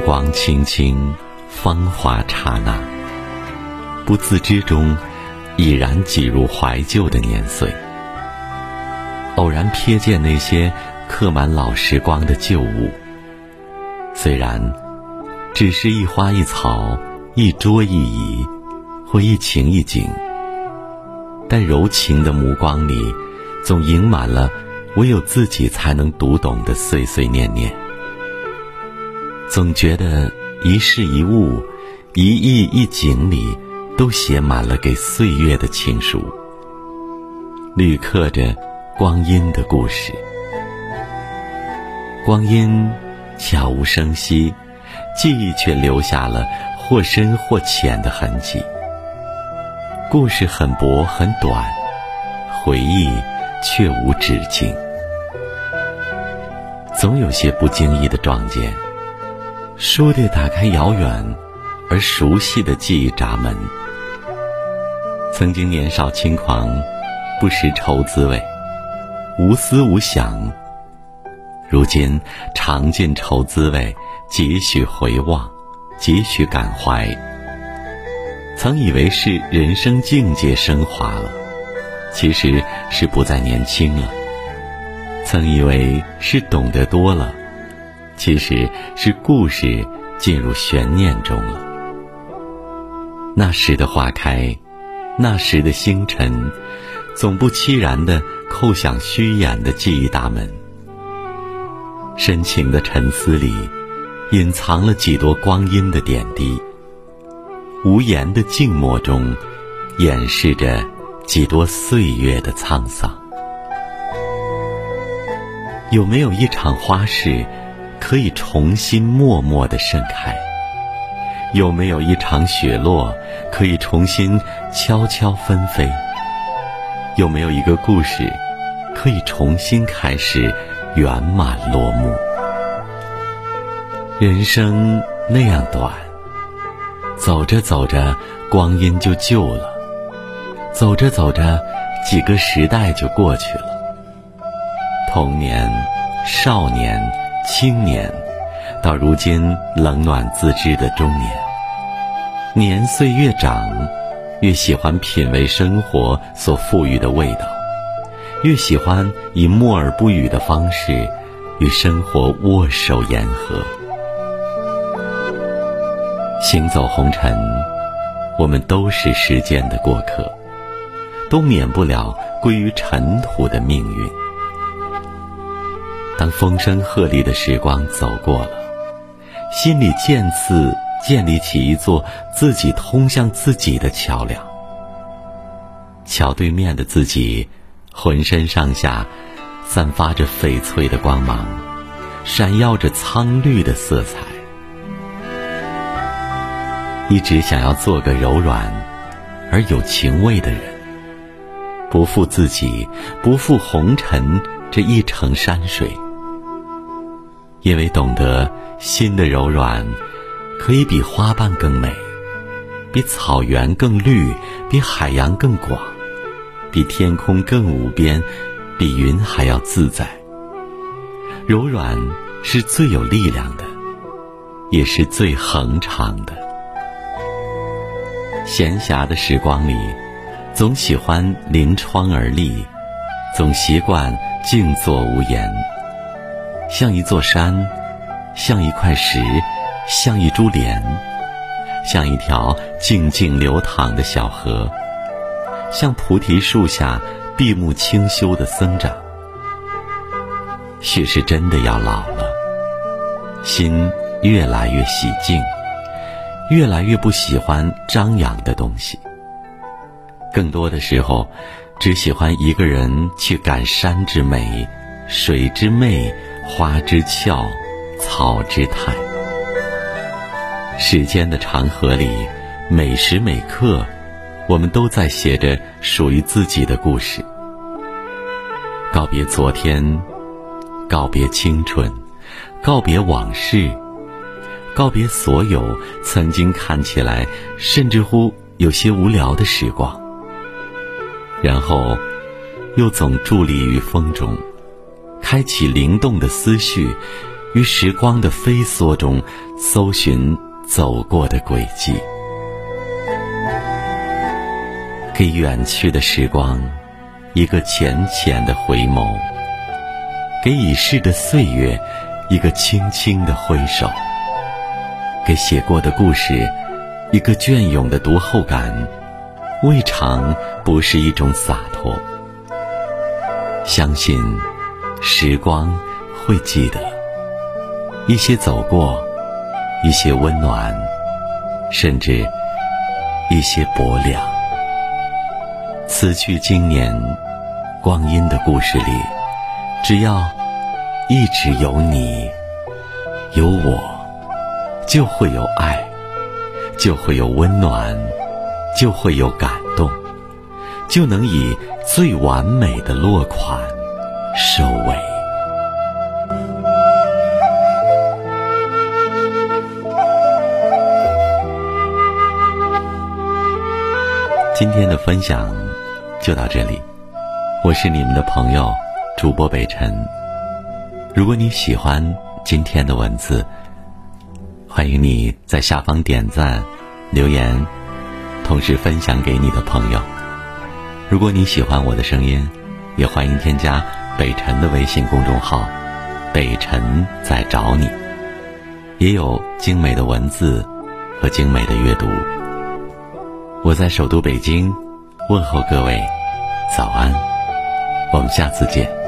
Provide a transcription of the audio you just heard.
光轻轻，芳华刹那，不自知中，已然挤入怀旧的年岁。偶然瞥见那些刻满老时光的旧物，虽然只是一花一草、一桌一椅，或一情一景，但柔情的目光里，总盈满了唯有自己才能读懂的碎碎念念。总觉得一事一物、一意一景里，都写满了给岁月的情书，旅刻着光阴的故事。光阴悄无声息，记忆却留下了或深或浅的痕迹。故事很薄很短，回忆却无止境。总有些不经意的撞见。倏地打开遥远而熟悉的记忆闸门。曾经年少轻狂，不识愁滋味，无思无想。如今尝尽愁滋味，几许回望，几许感怀。曾以为是人生境界升华了，其实是不再年轻了。曾以为是懂得多了。其实是故事进入悬念中了。那时的花开，那时的星辰，总不期然地叩响虚掩的记忆大门。深情的沉思里，隐藏了几多光阴的点滴；无言的静默中，掩饰着几多岁月的沧桑。有没有一场花事？可以重新默默的盛开，有没有一场雪落可以重新悄悄纷飞？有没有一个故事可以重新开始，圆满落幕？人生那样短，走着走着，光阴就旧了；走着走着，几个时代就过去了。童年，少年。青年，到如今冷暖自知的中年，年岁越长，越喜欢品味生活所赋予的味道，越喜欢以默而不语的方式与生活握手言和。行走红尘，我们都是时间的过客，都免不了归于尘土的命运。当风声鹤唳的时光走过了，心里渐次建立起一座自己通向自己的桥梁。桥对面的自己，浑身上下散发着翡翠的光芒，闪耀着苍绿的色彩。一直想要做个柔软而有情味的人，不负自己，不负红尘这一程山水。因为懂得心的柔软，可以比花瓣更美，比草原更绿，比海洋更广，比天空更无边，比云还要自在。柔软是最有力量的，也是最恒长的。闲暇的时光里，总喜欢临窗而立，总习惯静坐无言。像一座山，像一块石，像一株莲，像一条静静流淌的小河，像菩提树下闭目清修的僧长。许是真的要老了，心越来越喜静，越来越不喜欢张扬的东西。更多的时候，只喜欢一个人去感山之美，水之媚。花之俏，草之态。时间的长河里，每时每刻，我们都在写着属于自己的故事。告别昨天，告别青春，告别往事，告别所有曾经看起来甚至乎有些无聊的时光。然后，又总伫立于风中。开启灵动的思绪，于时光的飞梭中搜寻走过的轨迹，给远去的时光一个浅浅的回眸，给已逝的岁月一个轻轻的挥手，给写过的故事一个隽永的读后感，未尝不是一种洒脱。相信时光会记得一些走过，一些温暖，甚至一些薄凉。此去经年，光阴的故事里，只要一直有你，有我，就会有爱，就会有温暖，就会有感动，就能以。最完美的落款收尾。今天的分享就到这里，我是你们的朋友主播北辰。如果你喜欢今天的文字，欢迎你在下方点赞、留言，同时分享给你的朋友。如果你喜欢我的声音，也欢迎添加北辰的微信公众号“北辰在找你”，也有精美的文字和精美的阅读。我在首都北京问候各位，早安，我们下次见。